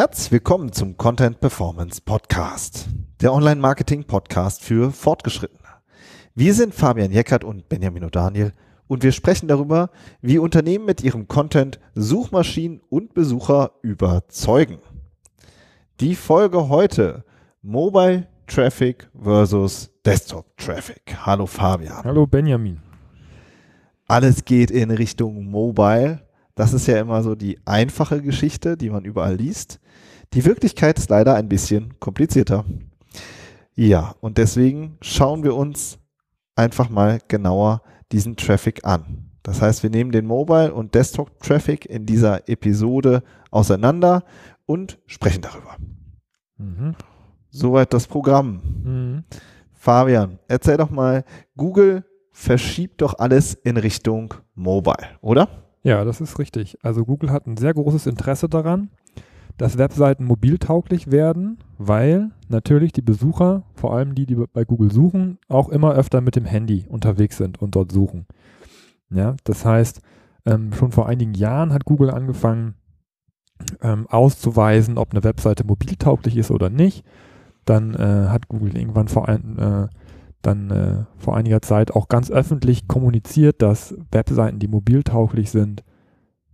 Herzlich willkommen zum Content Performance Podcast, der Online-Marketing-Podcast für Fortgeschrittene. Wir sind Fabian Jeckert und Benjamin O'Daniel und wir sprechen darüber, wie Unternehmen mit ihrem Content Suchmaschinen und Besucher überzeugen. Die Folge heute Mobile Traffic versus Desktop Traffic. Hallo Fabian. Hallo Benjamin. Alles geht in Richtung Mobile das ist ja immer so die einfache Geschichte, die man überall liest. Die Wirklichkeit ist leider ein bisschen komplizierter. Ja, und deswegen schauen wir uns einfach mal genauer diesen Traffic an. Das heißt, wir nehmen den Mobile- und Desktop-Traffic in dieser Episode auseinander und sprechen darüber. Mhm. Soweit das Programm. Mhm. Fabian, erzähl doch mal, Google verschiebt doch alles in Richtung Mobile, oder? Ja, das ist richtig. Also Google hat ein sehr großes Interesse daran, dass Webseiten mobiltauglich werden, weil natürlich die Besucher, vor allem die, die bei Google suchen, auch immer öfter mit dem Handy unterwegs sind und dort suchen. Ja, das heißt, ähm, schon vor einigen Jahren hat Google angefangen ähm, auszuweisen, ob eine Webseite mobiltauglich ist oder nicht. Dann äh, hat Google irgendwann vor ein, äh, dann äh, vor einiger Zeit auch ganz öffentlich kommuniziert, dass Webseiten, die mobiltauglich sind,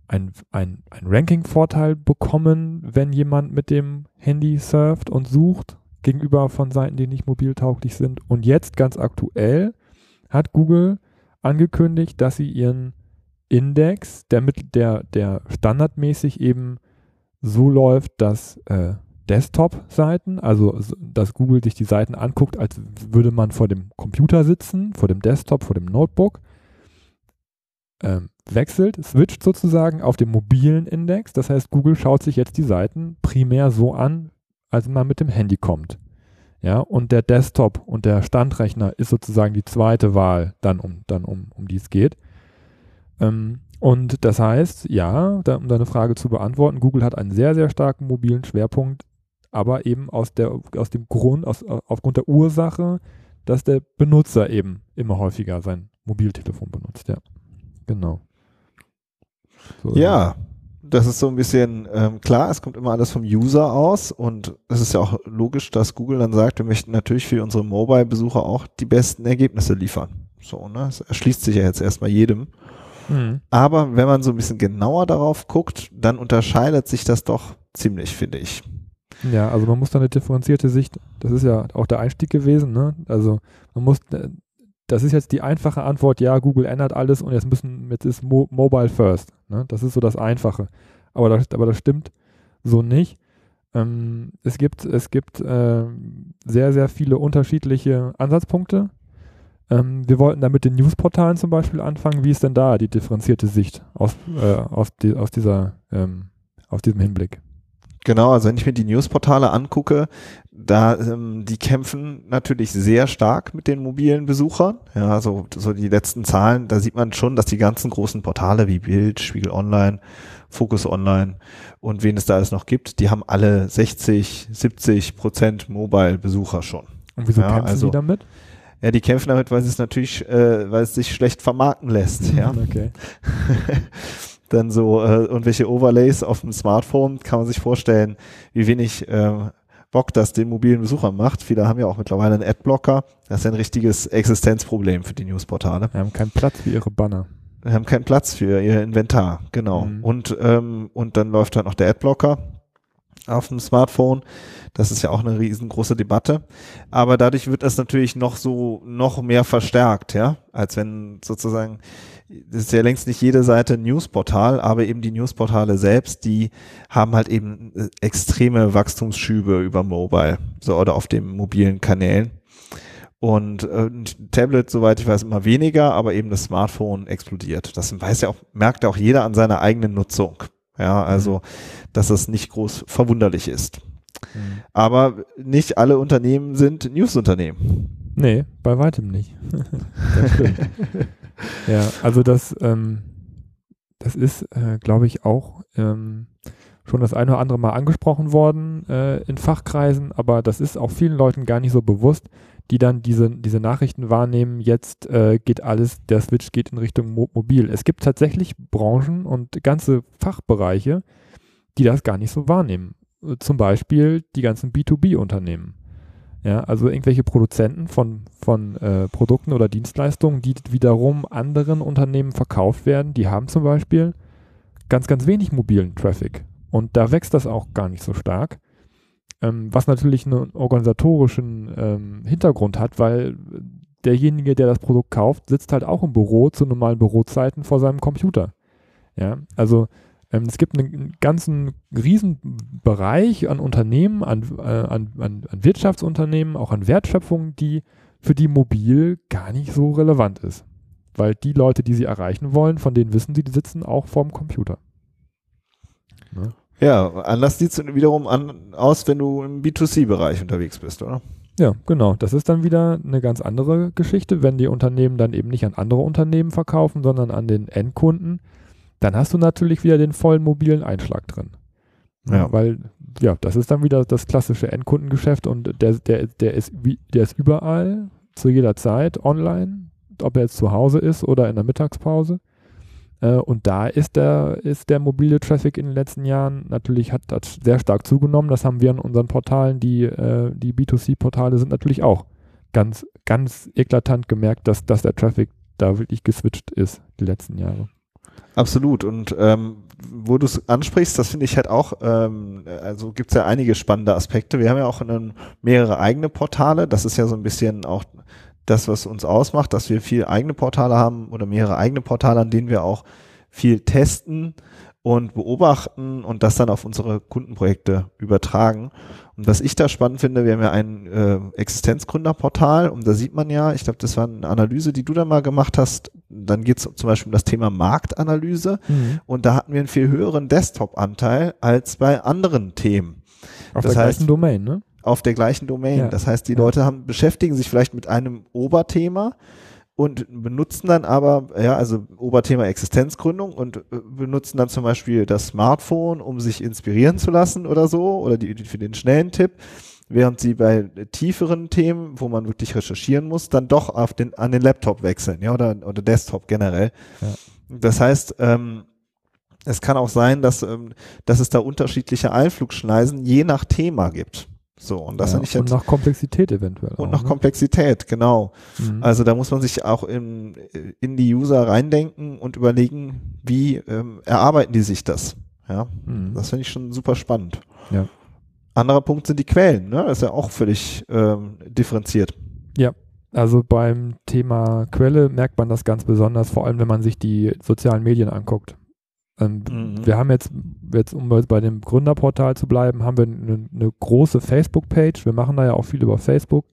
ein, ein, ein Ranking-Vorteil bekommen, wenn jemand mit dem Handy surft und sucht, gegenüber von Seiten, die nicht mobiltauglich sind. Und jetzt ganz aktuell hat Google angekündigt, dass sie ihren Index, der, mit, der, der standardmäßig eben so läuft, dass äh, Desktop-Seiten, also dass Google sich die Seiten anguckt, als würde man vor dem Computer sitzen, vor dem Desktop, vor dem Notebook, ähm, wechselt, switcht sozusagen auf den mobilen Index. Das heißt, Google schaut sich jetzt die Seiten primär so an, als man mit dem Handy kommt. Ja, und der Desktop und der Standrechner ist sozusagen die zweite Wahl, dann um, dann um, um die es geht. Ähm, und das heißt, ja, da, um deine Frage zu beantworten, Google hat einen sehr, sehr starken mobilen Schwerpunkt aber eben aus, der, aus dem Grund, aus, aufgrund der Ursache, dass der Benutzer eben immer häufiger sein Mobiltelefon benutzt, ja. Genau. So, ja, das ist so ein bisschen ähm, klar, es kommt immer alles vom User aus und es ist ja auch logisch, dass Google dann sagt, wir möchten natürlich für unsere Mobile-Besucher auch die besten Ergebnisse liefern. So, ne? Das erschließt sich ja jetzt erstmal jedem. Mhm. Aber wenn man so ein bisschen genauer darauf guckt, dann unterscheidet sich das doch ziemlich, finde ich. Ja, also man muss da eine differenzierte Sicht, das ist ja auch der Einstieg gewesen, ne? Also man muss, äh, das ist jetzt die einfache Antwort, ja, Google ändert alles und jetzt müssen, jetzt ist Mo Mobile First. Ne? Das ist so das Einfache. Aber das, aber das stimmt so nicht. Ähm, es gibt, es gibt äh, sehr, sehr viele unterschiedliche Ansatzpunkte. Ähm, wir wollten da mit den Newsportalen zum Beispiel anfangen. Wie ist denn da die differenzierte Sicht aus, äh, aus, die, aus, dieser, ähm, aus diesem Hinblick? Genau, also wenn ich mir die Newsportale angucke, da ähm, die kämpfen natürlich sehr stark mit den mobilen Besuchern. Ja, so, so die letzten Zahlen, da sieht man schon, dass die ganzen großen Portale wie Bild, Spiegel Online, Focus Online und wen es da alles noch gibt, die haben alle 60, 70 Prozent Mobile-Besucher schon. Und wieso ja, kämpfen also, die damit? Ja, die kämpfen damit, weil es natürlich, äh, weil es sich schlecht vermarkten lässt. ja. Okay. dann so äh, irgendwelche Overlays auf dem Smartphone, kann man sich vorstellen, wie wenig äh, Bock das den mobilen Besuchern macht. Viele haben ja auch mittlerweile einen Adblocker. Das ist ein richtiges Existenzproblem für die Newsportale. Wir haben keinen Platz für ihre Banner. Wir haben keinen Platz für ihr Inventar, genau. Mhm. Und, ähm, und dann läuft halt noch der Adblocker auf dem Smartphone. Das ist ja auch eine riesengroße Debatte. Aber dadurch wird das natürlich noch so, noch mehr verstärkt, ja, als wenn sozusagen das ist ja längst nicht jede Seite ein Newsportal, aber eben die Newsportale selbst, die haben halt eben äh, extreme Wachstumsschübe über Mobile, so oder auf den mobilen Kanälen. Und äh, Tablet, soweit ich weiß, immer weniger, aber eben das Smartphone explodiert. Das weiß ja auch, merkt ja auch jeder an seiner eigenen Nutzung. Ja, also, mhm. dass es nicht groß verwunderlich ist. Mhm. Aber nicht alle Unternehmen sind News-Unternehmen. Nee, bei weitem nicht. das stimmt. ja, also das, ähm, das ist, äh, glaube ich, auch ähm, schon das eine oder andere Mal angesprochen worden äh, in Fachkreisen, aber das ist auch vielen Leuten gar nicht so bewusst, die dann diese, diese Nachrichten wahrnehmen, jetzt äh, geht alles, der Switch geht in Richtung Mo mobil. Es gibt tatsächlich Branchen und ganze Fachbereiche, die das gar nicht so wahrnehmen. äh, zum Beispiel die ganzen B2B-Unternehmen. Ja, also irgendwelche Produzenten von, von äh, Produkten oder Dienstleistungen, die wiederum anderen Unternehmen verkauft werden, die haben zum Beispiel ganz, ganz wenig mobilen Traffic. Und da wächst das auch gar nicht so stark. Ähm, was natürlich einen organisatorischen ähm, Hintergrund hat, weil derjenige, der das Produkt kauft, sitzt halt auch im Büro zu normalen Bürozeiten vor seinem Computer. Ja, also ähm, es gibt einen ganzen Riesenbereich an Unternehmen, an, äh, an, an, an Wirtschaftsunternehmen, auch an Wertschöpfung, die für die mobil gar nicht so relevant ist. Weil die Leute, die sie erreichen wollen, von denen wissen sie, die sitzen auch vorm Computer. Ne? Ja, anders sieht es wiederum an, aus, wenn du im B2C-Bereich unterwegs bist, oder? Ja, genau. Das ist dann wieder eine ganz andere Geschichte, wenn die Unternehmen dann eben nicht an andere Unternehmen verkaufen, sondern an den Endkunden. Dann hast du natürlich wieder den vollen mobilen Einschlag drin. Ja. Weil, ja, das ist dann wieder das klassische Endkundengeschäft und der, der, der, ist, der ist überall, zu jeder Zeit online, ob er jetzt zu Hause ist oder in der Mittagspause. Äh, und da ist der, ist der mobile Traffic in den letzten Jahren natürlich hat, hat sehr stark zugenommen. Das haben wir in unseren Portalen, die, äh, die B2C-Portale sind natürlich auch ganz, ganz eklatant gemerkt, dass, dass der Traffic da wirklich geswitcht ist die letzten Jahre. Absolut. Und ähm, wo du es ansprichst, das finde ich halt auch, ähm, also gibt es ja einige spannende Aspekte. Wir haben ja auch einen, mehrere eigene Portale. Das ist ja so ein bisschen auch das, was uns ausmacht, dass wir viel eigene Portale haben oder mehrere eigene Portale, an denen wir auch viel testen und beobachten und das dann auf unsere Kundenprojekte übertragen. Und was ich da spannend finde, wir haben ja ein äh, Existenzgründerportal und da sieht man ja, ich glaube, das war eine Analyse, die du da mal gemacht hast, dann geht es zum Beispiel um das Thema Marktanalyse mhm. und da hatten wir einen viel höheren Desktop-Anteil als bei anderen Themen. Auf das der heißt, gleichen Domain, ne? Auf der gleichen Domain. Ja. Das heißt, die Leute haben, beschäftigen sich vielleicht mit einem Oberthema und benutzen dann aber, ja, also Oberthema Existenzgründung und äh, benutzen dann zum Beispiel das Smartphone, um sich inspirieren zu lassen oder so, oder die, für den schnellen Tipp, während sie bei tieferen Themen, wo man wirklich recherchieren muss, dann doch auf den, an den Laptop wechseln, ja, oder, oder Desktop generell. Ja. Das heißt, ähm, es kann auch sein, dass, ähm, dass es da unterschiedliche Einflugschneisen je nach Thema gibt. So, und das ja, ich jetzt. Und nach Komplexität eventuell. Und auch, nach ne? Komplexität, genau. Mhm. Also da muss man sich auch in, in die User reindenken und überlegen, wie ähm, erarbeiten die sich das. Ja, mhm. das finde ich schon super spannend. Ja. Anderer Punkt sind die Quellen, ne? Das ist ja auch völlig ähm, differenziert. Ja, also beim Thema Quelle merkt man das ganz besonders, vor allem wenn man sich die sozialen Medien anguckt. Ähm, mhm. Wir haben jetzt, jetzt, um bei dem Gründerportal zu bleiben, haben wir eine, eine große Facebook-Page. Wir machen da ja auch viel über Facebook.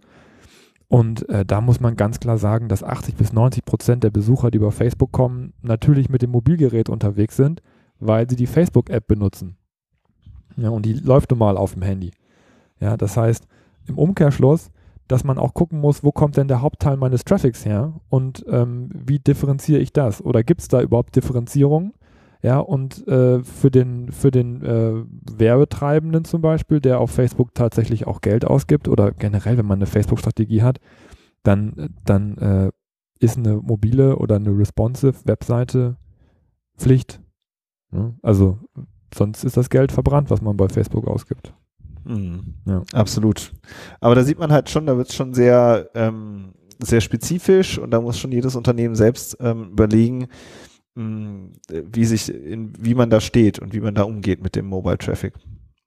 Und äh, da muss man ganz klar sagen, dass 80 bis 90 Prozent der Besucher, die über Facebook kommen, natürlich mit dem Mobilgerät unterwegs sind, weil sie die Facebook-App benutzen. Ja, und die läuft nun mal auf dem Handy. Ja, das heißt, im Umkehrschluss, dass man auch gucken muss, wo kommt denn der Hauptteil meines Traffics her und ähm, wie differenziere ich das? Oder gibt es da überhaupt Differenzierungen? Ja, und äh, für den, für den äh, Werbetreibenden zum Beispiel, der auf Facebook tatsächlich auch Geld ausgibt oder generell, wenn man eine Facebook-Strategie hat, dann, dann äh, ist eine mobile oder eine responsive Webseite Pflicht. Ja? Also sonst ist das Geld verbrannt, was man bei Facebook ausgibt. Mhm. Ja. Absolut. Aber da sieht man halt schon, da wird es schon sehr, ähm, sehr spezifisch und da muss schon jedes Unternehmen selbst ähm, überlegen, wie sich, in, wie man da steht und wie man da umgeht mit dem Mobile Traffic.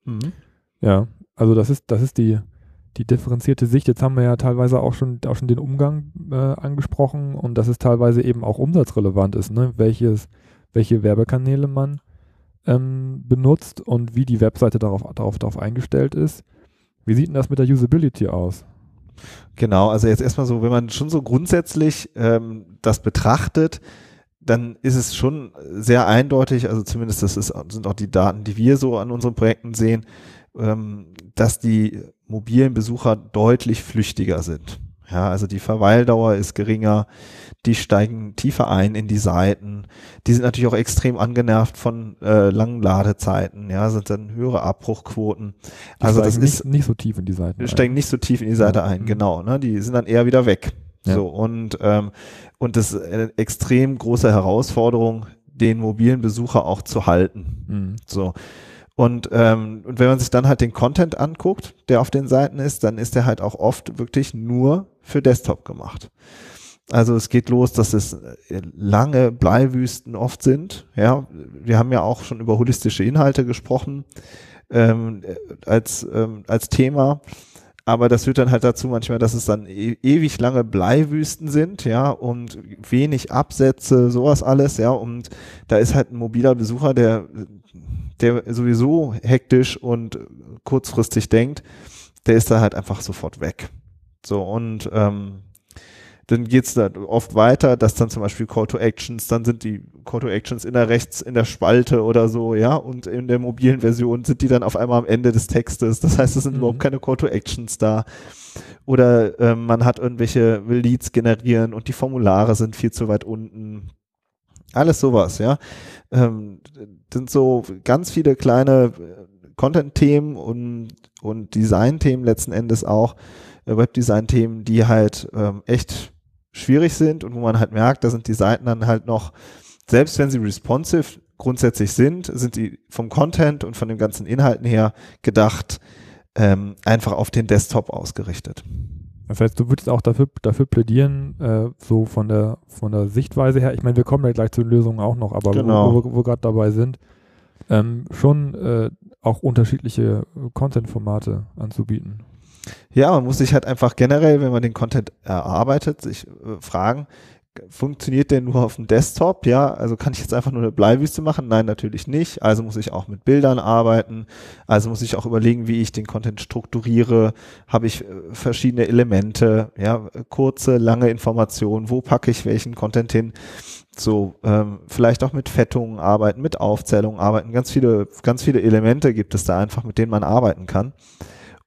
Mhm. Ja, also das ist, das ist die, die differenzierte Sicht. Jetzt haben wir ja teilweise auch schon, auch schon den Umgang äh, angesprochen und dass es teilweise eben auch umsatzrelevant ist, ne? Welches, welche Werbekanäle man ähm, benutzt und wie die Webseite darauf, darauf, darauf eingestellt ist. Wie sieht denn das mit der Usability aus? Genau, also jetzt erstmal so, wenn man schon so grundsätzlich ähm, das betrachtet, dann ist es schon sehr eindeutig, also zumindest das ist, sind auch die Daten, die wir so an unseren Projekten sehen, ähm, dass die mobilen Besucher deutlich flüchtiger sind. Ja, also die Verweildauer ist geringer, die steigen tiefer ein in die Seiten. Die sind natürlich auch extrem angenervt von äh, langen Ladezeiten, ja, sind dann höhere Abbruchquoten. Die also das nicht, ist nicht so tief in die Seiten. Steigen ein. nicht so tief in die Seite ja. ein, mhm. genau. Ne, die sind dann eher wieder weg. Ja. So, und, ähm, und das ist eine extrem große Herausforderung, den mobilen Besucher auch zu halten. Mhm. So. Und, ähm, und wenn man sich dann halt den Content anguckt, der auf den Seiten ist, dann ist der halt auch oft wirklich nur für Desktop gemacht. Also es geht los, dass es äh, lange Bleiwüsten oft sind. Ja, wir haben ja auch schon über holistische Inhalte gesprochen ähm, als ähm, als Thema. Aber das führt dann halt dazu manchmal, dass es dann e ewig lange Bleiwüsten sind, ja, und wenig Absätze, sowas alles, ja, und da ist halt ein mobiler Besucher, der, der sowieso hektisch und kurzfristig denkt, der ist da halt einfach sofort weg. So, und ähm, dann geht's da oft weiter, dass dann zum Beispiel Call to Actions, dann sind die Call to Actions in der rechts in der Spalte oder so, ja, und in der mobilen Version sind die dann auf einmal am Ende des Textes. Das heißt, es sind mhm. überhaupt keine Call to Actions da. Oder ähm, man hat irgendwelche Leads generieren und die Formulare sind viel zu weit unten. Alles sowas, ja. Ähm, sind so ganz viele kleine äh, Content-Themen und, und Design-Themen letzten Endes auch, äh, Webdesign-Themen, die halt ähm, echt schwierig sind und wo man halt merkt, da sind die Seiten dann halt noch, selbst wenn sie responsive grundsätzlich sind, sind die vom Content und von den ganzen Inhalten her gedacht, ähm, einfach auf den Desktop ausgerichtet. Das heißt, du würdest auch dafür, dafür plädieren, äh, so von der, von der Sichtweise her, ich meine, wir kommen ja gleich zu den Lösungen auch noch, aber genau. wo, wo, wo wir gerade dabei sind, ähm, schon äh, auch unterschiedliche Content-Formate anzubieten. Ja, man muss sich halt einfach generell, wenn man den Content erarbeitet, sich äh, fragen, funktioniert der nur auf dem Desktop? Ja, also kann ich jetzt einfach nur eine Bleiwüste machen? Nein, natürlich nicht. Also muss ich auch mit Bildern arbeiten. Also muss ich auch überlegen, wie ich den Content strukturiere. Habe ich äh, verschiedene Elemente? Ja, kurze, lange Informationen. Wo packe ich welchen Content hin? So, ähm, vielleicht auch mit Fettungen arbeiten, mit Aufzählungen arbeiten. Ganz viele, ganz viele Elemente gibt es da einfach, mit denen man arbeiten kann.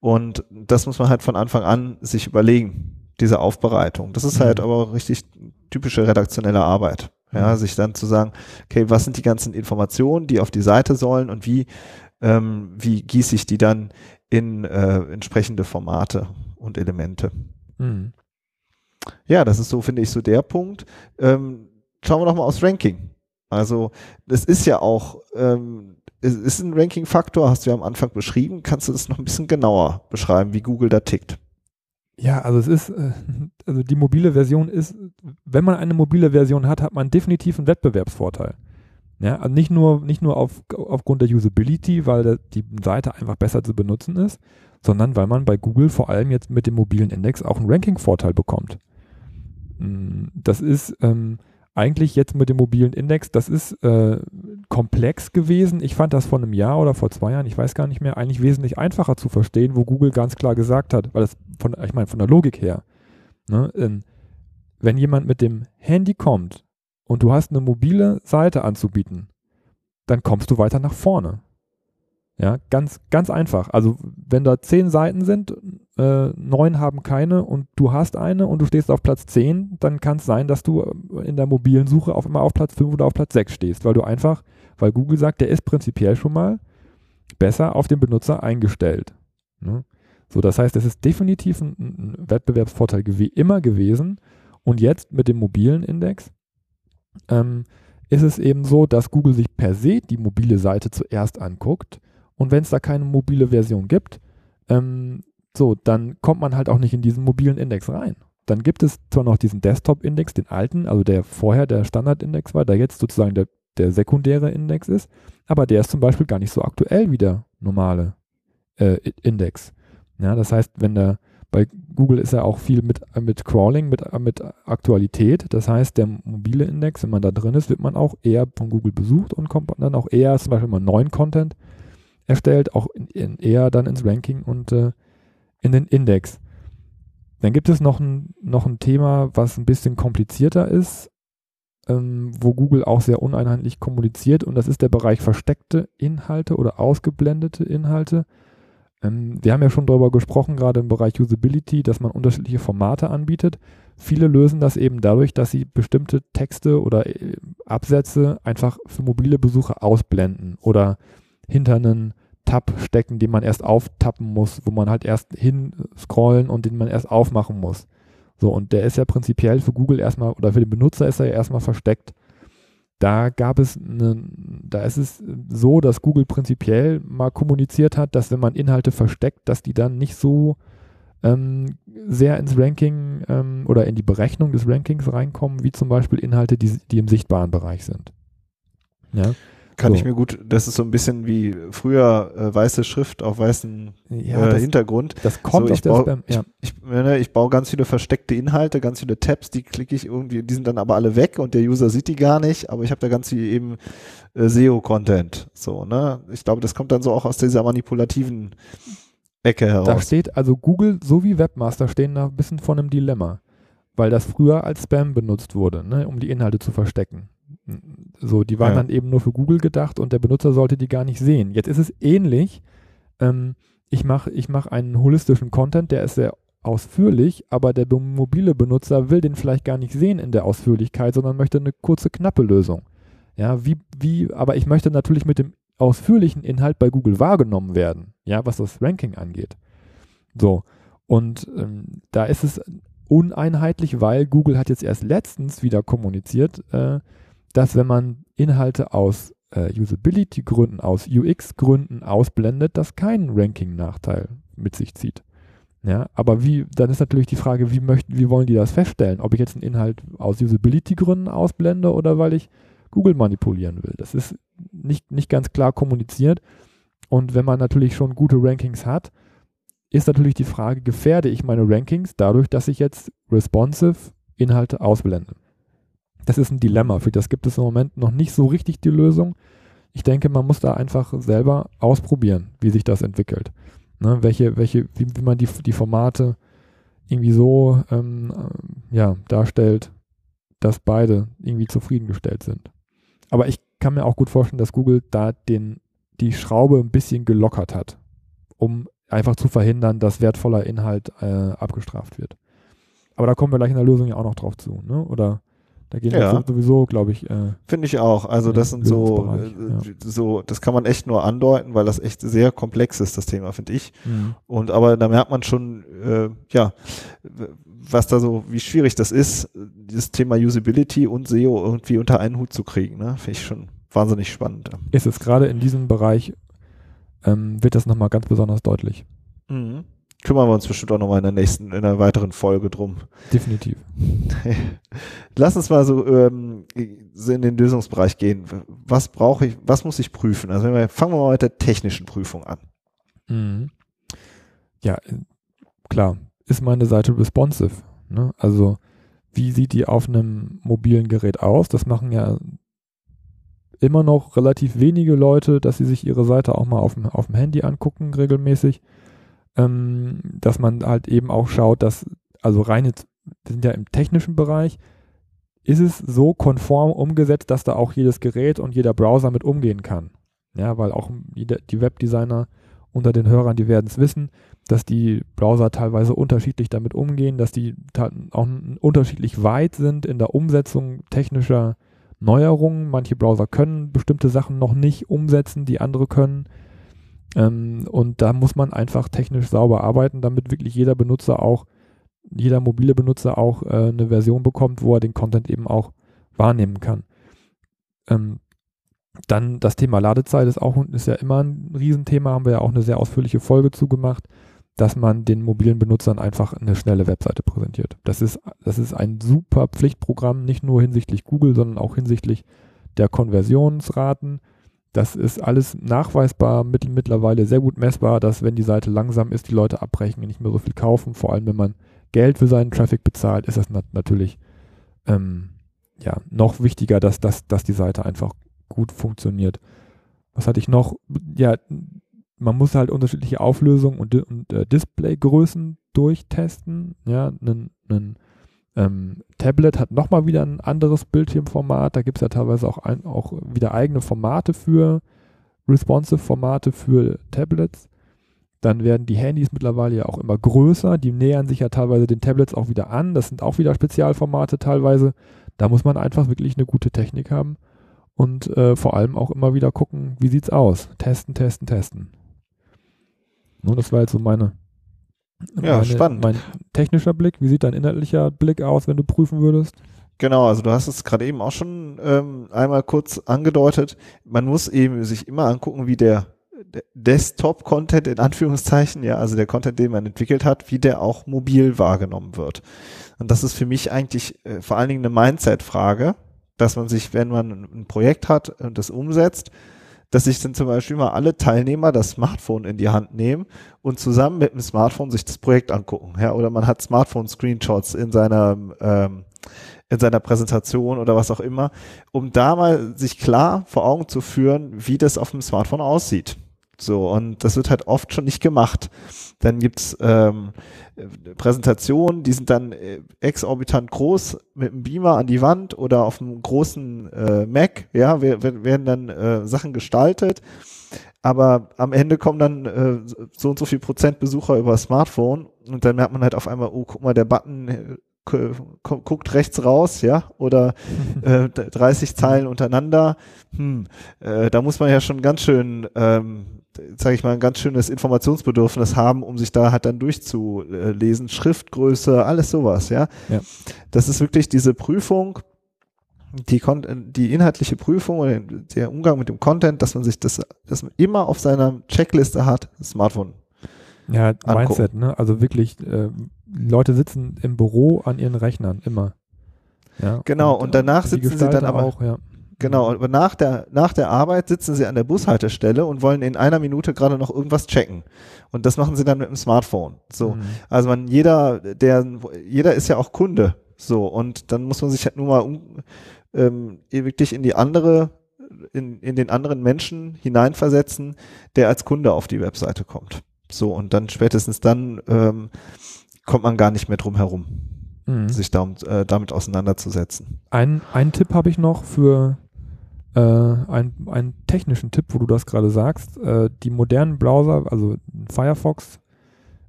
Und das muss man halt von Anfang an sich überlegen, diese Aufbereitung. Das ist halt mhm. aber richtig typische redaktionelle Arbeit. Ja, mhm. sich dann zu sagen, okay, was sind die ganzen Informationen, die auf die Seite sollen und wie, ähm, wie gieße ich die dann in äh, entsprechende Formate und Elemente. Mhm. Ja, das ist so, finde ich, so der Punkt. Ähm, schauen wir noch mal aufs Ranking. Also, das ist ja auch ähm, ist, ist ein Ranking-Faktor, hast du ja am Anfang beschrieben. Kannst du das noch ein bisschen genauer beschreiben, wie Google da tickt? Ja, also es ist, äh, also die mobile Version ist, wenn man eine mobile Version hat, hat man definitiv einen Wettbewerbsvorteil. Ja, also nicht nur, nicht nur auf, aufgrund der Usability, weil die Seite einfach besser zu benutzen ist, sondern weil man bei Google vor allem jetzt mit dem mobilen Index auch einen Ranking-Vorteil bekommt. Mm, das ist, ähm, eigentlich jetzt mit dem mobilen Index, das ist äh, komplex gewesen. Ich fand das vor einem Jahr oder vor zwei Jahren, ich weiß gar nicht mehr, eigentlich wesentlich einfacher zu verstehen, wo Google ganz klar gesagt hat, weil das von, ich meine, von der Logik her, ne, ähm, wenn jemand mit dem Handy kommt und du hast eine mobile Seite anzubieten, dann kommst du weiter nach vorne. Ja, ganz, ganz einfach. Also wenn da zehn Seiten sind, äh, neun haben keine und du hast eine und du stehst auf Platz zehn, dann kann es sein, dass du äh, in der mobilen Suche auf einmal auf Platz fünf oder auf Platz sechs stehst, weil du einfach, weil Google sagt, der ist prinzipiell schon mal besser auf den Benutzer eingestellt. Ne? So, das heißt, es ist definitiv ein, ein Wettbewerbsvorteil wie immer gewesen. Und jetzt mit dem mobilen Index ähm, ist es eben so, dass Google sich per se die mobile Seite zuerst anguckt und wenn es da keine mobile Version gibt, ähm, so, dann kommt man halt auch nicht in diesen mobilen Index rein. Dann gibt es zwar noch diesen Desktop-Index, den alten, also der vorher der Standard-Index war, der jetzt sozusagen der, der sekundäre Index ist, aber der ist zum Beispiel gar nicht so aktuell wie der normale äh, Index. Ja, das heißt, wenn der bei Google ist ja auch viel mit, mit Crawling, mit, mit Aktualität. Das heißt, der mobile Index, wenn man da drin ist, wird man auch eher von Google besucht und kommt dann auch eher zum Beispiel mal neuen Content erstellt, auch in, in eher dann ins Ranking und äh, in den Index. Dann gibt es noch ein, noch ein Thema, was ein bisschen komplizierter ist, ähm, wo Google auch sehr uneinheitlich kommuniziert und das ist der Bereich versteckte Inhalte oder ausgeblendete Inhalte. Ähm, wir haben ja schon darüber gesprochen, gerade im Bereich Usability, dass man unterschiedliche Formate anbietet. Viele lösen das eben dadurch, dass sie bestimmte Texte oder äh, Absätze einfach für mobile Besucher ausblenden oder hinter einen Tab stecken, den man erst auftappen muss, wo man halt erst hinscrollen und den man erst aufmachen muss. So, und der ist ja prinzipiell für Google erstmal oder für den Benutzer ist er ja erstmal versteckt. da gab es eine, da ist es so, dass Google prinzipiell mal kommuniziert hat, dass wenn man Inhalte versteckt, dass die dann nicht so ähm, sehr ins Ranking ähm, oder in die Berechnung des Rankings reinkommen, wie zum Beispiel Inhalte, die, die im sichtbaren Bereich sind. Ja. Kann so. ich mir gut, das ist so ein bisschen wie früher äh, weiße Schrift auf weißen ja, äh, das, Hintergrund. Das kommt so, aus der Spam, ja. Ich, ich, ne, ich baue ganz viele versteckte Inhalte, ganz viele Tabs, die klicke ich irgendwie, die sind dann aber alle weg und der User sieht die gar nicht, aber ich habe da ganz viel eben äh, SEO-Content. So, ne? Ich glaube, das kommt dann so auch aus dieser manipulativen Ecke heraus. Da steht also Google sowie Webmaster stehen da ein bisschen vor einem Dilemma, weil das früher als Spam benutzt wurde, ne, um die Inhalte zu verstecken. So, die waren ja. dann eben nur für Google gedacht und der Benutzer sollte die gar nicht sehen. Jetzt ist es ähnlich. Ähm, ich mache ich mach einen holistischen Content, der ist sehr ausführlich, aber der mobile Benutzer will den vielleicht gar nicht sehen in der Ausführlichkeit, sondern möchte eine kurze, knappe Lösung. Ja, wie, wie, aber ich möchte natürlich mit dem ausführlichen Inhalt bei Google wahrgenommen werden, ja, was das Ranking angeht. So, und ähm, da ist es uneinheitlich, weil Google hat jetzt erst letztens wieder kommuniziert, äh, dass wenn man Inhalte aus äh, Usability-Gründen, aus UX-Gründen ausblendet, das keinen Ranking-Nachteil mit sich zieht. Ja, aber wie, dann ist natürlich die Frage, wie möchten, wie wollen die das feststellen? Ob ich jetzt einen Inhalt aus Usability-Gründen ausblende oder weil ich Google manipulieren will. Das ist nicht, nicht ganz klar kommuniziert. Und wenn man natürlich schon gute Rankings hat, ist natürlich die Frage, gefährde ich meine Rankings dadurch, dass ich jetzt responsive Inhalte ausblende? Das ist ein Dilemma. Für das gibt es im Moment noch nicht so richtig die Lösung. Ich denke, man muss da einfach selber ausprobieren, wie sich das entwickelt. Ne, welche, welche, wie, wie, man die, die Formate irgendwie so ähm, äh, ja, darstellt, dass beide irgendwie zufriedengestellt sind. Aber ich kann mir auch gut vorstellen, dass Google da den, die Schraube ein bisschen gelockert hat, um einfach zu verhindern, dass wertvoller Inhalt äh, abgestraft wird. Aber da kommen wir gleich in der Lösung ja auch noch drauf zu, ne? Oder da gehen ja. wir sowieso, glaube ich. Äh, Finde ich auch. Also das sind so, äh, ja. so, das kann man echt nur andeuten, weil das echt sehr komplex ist, das Thema, finde ich. Mhm. Und aber da merkt man schon, äh, ja, was da so, wie schwierig das ist, dieses Thema Usability und SEO irgendwie unter einen Hut zu kriegen. Ne? Finde ich schon wahnsinnig spannend. Ist es gerade in diesem Bereich, ähm, wird das nochmal ganz besonders deutlich. Mhm kümmern wir uns bestimmt auch nochmal in der nächsten, in einer weiteren Folge drum. Definitiv. Lass uns mal so, ähm, so in den Lösungsbereich gehen. Was brauche ich, was muss ich prüfen? Also wir, fangen wir mal mit der technischen Prüfung an. Mhm. Ja, klar. Ist meine Seite responsive? Ne? Also wie sieht die auf einem mobilen Gerät aus? Das machen ja immer noch relativ wenige Leute, dass sie sich ihre Seite auch mal auf dem, auf dem Handy angucken regelmäßig ähm, dass man halt eben auch schaut, dass, also rein jetzt, wir sind ja im technischen Bereich, ist es so konform umgesetzt, dass da auch jedes Gerät und jeder Browser mit umgehen kann. Ja, weil auch die Webdesigner unter den Hörern, die werden es wissen, dass die Browser teilweise unterschiedlich damit umgehen, dass die auch unterschiedlich weit sind in der Umsetzung technischer Neuerungen. Manche Browser können bestimmte Sachen noch nicht umsetzen, die andere können. Ähm, und da muss man einfach technisch sauber arbeiten, damit wirklich jeder Benutzer auch, jeder mobile Benutzer auch äh, eine Version bekommt, wo er den Content eben auch wahrnehmen kann. Ähm, dann das Thema Ladezeit ist auch ist ja immer ein Riesenthema, haben wir ja auch eine sehr ausführliche Folge zugemacht, dass man den mobilen Benutzern einfach eine schnelle Webseite präsentiert. Das ist, das ist ein super Pflichtprogramm, nicht nur hinsichtlich Google, sondern auch hinsichtlich der Konversionsraten, das ist alles nachweisbar, mittlerweile sehr gut messbar, dass wenn die Seite langsam ist, die Leute abbrechen und nicht mehr so viel kaufen. Vor allem, wenn man Geld für seinen Traffic bezahlt, ist das nat natürlich ähm, ja, noch wichtiger, dass, dass, dass die Seite einfach gut funktioniert. Was hatte ich noch? Ja, man muss halt unterschiedliche Auflösungen und, und äh, Displaygrößen durchtesten. Ja, einen ähm, Tablet hat nochmal wieder ein anderes Bildschirmformat. Da gibt es ja teilweise auch, ein, auch wieder eigene Formate für, responsive Formate für Tablets. Dann werden die Handys mittlerweile ja auch immer größer. Die nähern sich ja teilweise den Tablets auch wieder an. Das sind auch wieder Spezialformate teilweise. Da muss man einfach wirklich eine gute Technik haben und äh, vor allem auch immer wieder gucken, wie sieht's aus. Testen, testen, testen. Nun, das war jetzt so meine ja, meine, spannend. Mein technischer Blick, wie sieht dein inhaltlicher Blick aus, wenn du prüfen würdest? Genau, also du hast es gerade eben auch schon ähm, einmal kurz angedeutet. Man muss eben sich immer angucken, wie der Desktop-Content in Anführungszeichen, ja, also der Content, den man entwickelt hat, wie der auch mobil wahrgenommen wird. Und das ist für mich eigentlich äh, vor allen Dingen eine Mindset-Frage, dass man sich, wenn man ein Projekt hat und das umsetzt, dass sich dann zum Beispiel mal alle Teilnehmer das Smartphone in die Hand nehmen und zusammen mit dem Smartphone sich das Projekt angucken. Ja, oder man hat Smartphone-Screenshots in seiner ähm, in seiner Präsentation oder was auch immer, um da mal sich klar vor Augen zu führen, wie das auf dem Smartphone aussieht. So, und das wird halt oft schon nicht gemacht. Dann gibt's ähm, Präsentationen, die sind dann äh, exorbitant groß mit einem Beamer an die Wand oder auf einem großen äh, Mac, ja, werden dann äh, Sachen gestaltet. Aber am Ende kommen dann äh, so und so viel Prozent Besucher über Smartphone und dann merkt man halt auf einmal, oh, guck mal, der Button äh, guckt rechts raus, ja, oder äh, 30 Zeilen untereinander. Hm, äh, da muss man ja schon ganz schön ähm, sage ich mal, ein ganz schönes Informationsbedürfnis haben, um sich da halt dann durchzulesen. Schriftgröße, alles sowas, ja. ja. Das ist wirklich diese Prüfung, die, die inhaltliche Prüfung oder der Umgang mit dem Content, dass man sich das, dass man immer auf seiner Checkliste hat, Smartphone. Ja, angucken. Mindset, ne? Also wirklich, äh, Leute sitzen im Büro an ihren Rechnern, immer. Ja, genau, und, und danach sitzen sie dann aber auch, ja. Genau, und nach der, nach der Arbeit sitzen sie an der Bushaltestelle und wollen in einer Minute gerade noch irgendwas checken. Und das machen sie dann mit dem Smartphone. So. Mhm. Also man, jeder, der, jeder ist ja auch Kunde. So. Und dann muss man sich halt nur mal um, ähm, wirklich in die andere, in, in den anderen Menschen hineinversetzen, der als Kunde auf die Webseite kommt. So. Und dann spätestens dann, ähm, kommt man gar nicht mehr drum herum, mhm. sich da, äh, damit auseinanderzusetzen. Ein, ein Tipp habe ich noch für äh, ein, einen technischen Tipp, wo du das gerade sagst. Äh, die modernen Browser, also Firefox,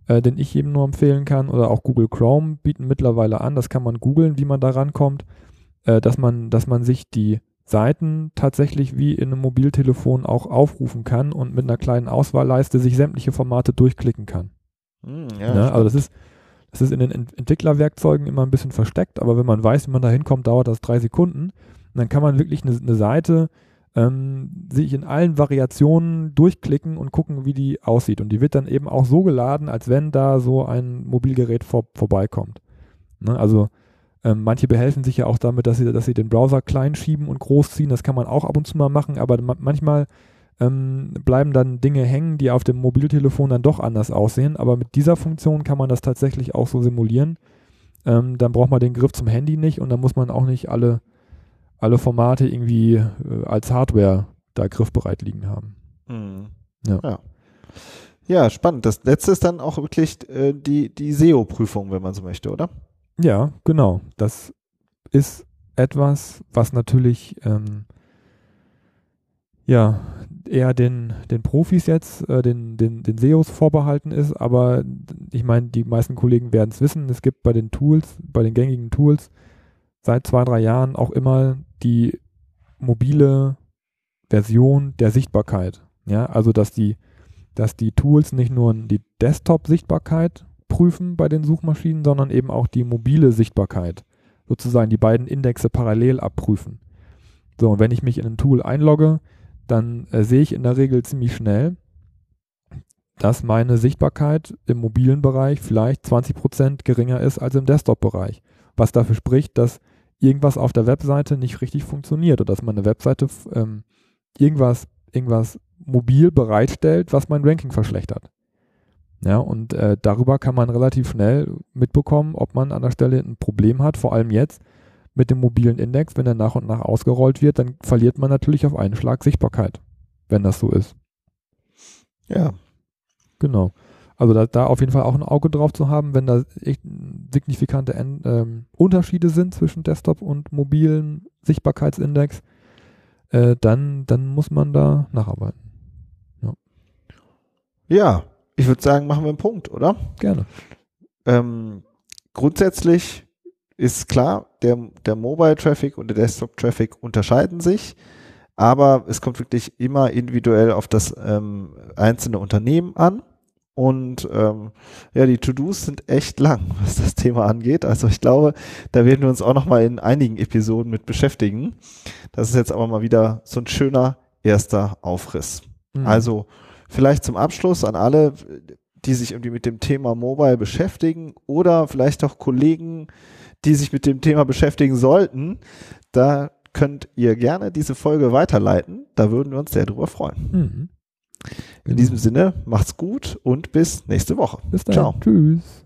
äh, den ich jedem nur empfehlen kann, oder auch Google Chrome bieten mittlerweile an, das kann man googeln, wie man da rankommt, äh, dass, man, dass man sich die Seiten tatsächlich wie in einem Mobiltelefon auch aufrufen kann und mit einer kleinen Auswahlleiste sich sämtliche Formate durchklicken kann. Hm, ja, ja, also das ist, das ist in den Entwicklerwerkzeugen immer ein bisschen versteckt, aber wenn man weiß, wie man da hinkommt, dauert das drei Sekunden. Und dann kann man wirklich eine, eine Seite ähm, sich in allen Variationen durchklicken und gucken, wie die aussieht. Und die wird dann eben auch so geladen, als wenn da so ein Mobilgerät vor, vorbeikommt. Ne? Also ähm, manche behelfen sich ja auch damit, dass sie, dass sie den Browser klein schieben und groß ziehen. Das kann man auch ab und zu mal machen, aber ma manchmal ähm, bleiben dann Dinge hängen, die auf dem Mobiltelefon dann doch anders aussehen. Aber mit dieser Funktion kann man das tatsächlich auch so simulieren. Ähm, dann braucht man den Griff zum Handy nicht und dann muss man auch nicht alle alle Formate irgendwie äh, als Hardware da griffbereit liegen haben. Mhm. Ja. ja. ja. spannend. Das letzte ist dann auch wirklich äh, die, die SEO-Prüfung, wenn man so möchte, oder? Ja, genau. Das ist etwas, was natürlich ähm, ja eher den, den Profis jetzt, äh, den, den, den SEOs vorbehalten ist, aber ich meine, die meisten Kollegen werden es wissen, es gibt bei den Tools, bei den gängigen Tools seit zwei, drei Jahren auch immer die mobile Version der Sichtbarkeit. Ja, also dass die, dass die Tools nicht nur die Desktop-Sichtbarkeit prüfen bei den Suchmaschinen, sondern eben auch die mobile Sichtbarkeit. Sozusagen die beiden Indexe parallel abprüfen. So, und wenn ich mich in ein Tool einlogge, dann äh, sehe ich in der Regel ziemlich schnell, dass meine Sichtbarkeit im mobilen Bereich vielleicht 20% geringer ist als im Desktop-Bereich. Was dafür spricht, dass irgendwas auf der Webseite nicht richtig funktioniert oder dass meine Webseite ähm, irgendwas, irgendwas mobil bereitstellt, was mein Ranking verschlechtert. Ja, und äh, darüber kann man relativ schnell mitbekommen, ob man an der Stelle ein Problem hat, vor allem jetzt mit dem mobilen Index, wenn er nach und nach ausgerollt wird, dann verliert man natürlich auf einen Schlag Sichtbarkeit, wenn das so ist. Ja. Genau. Also da, da, auf jeden Fall auch ein Auge drauf zu haben, wenn da echt signifikante ähm, Unterschiede sind zwischen Desktop und mobilen Sichtbarkeitsindex, äh, dann, dann muss man da nacharbeiten. Ja, ja ich würde sagen, machen wir einen Punkt, oder? Gerne. Ähm, grundsätzlich ist klar, der, der Mobile Traffic und der Desktop Traffic unterscheiden sich, aber es kommt wirklich immer individuell auf das ähm, einzelne Unternehmen an Und ähm, ja, die To-Dos sind echt lang, was das Thema angeht. Also ich glaube, da werden wir uns auch noch mal in einigen Episoden mit beschäftigen. Das ist jetzt aber mal wieder so ein schöner erster Aufriss. Mhm. Also vielleicht zum Abschluss an alle, die sich irgendwie mit dem Thema Mobile beschäftigen oder vielleicht auch Kollegen, die sich mit dem Thema beschäftigen sollten. Da könnt ihr gerne diese Folge weiterleiten. Da würden wir uns sehr drüber freuen. Mhm. In diesem genau. Sinne, macht's gut und bis nächste Woche. Bis dann. Ciao. Tschüss.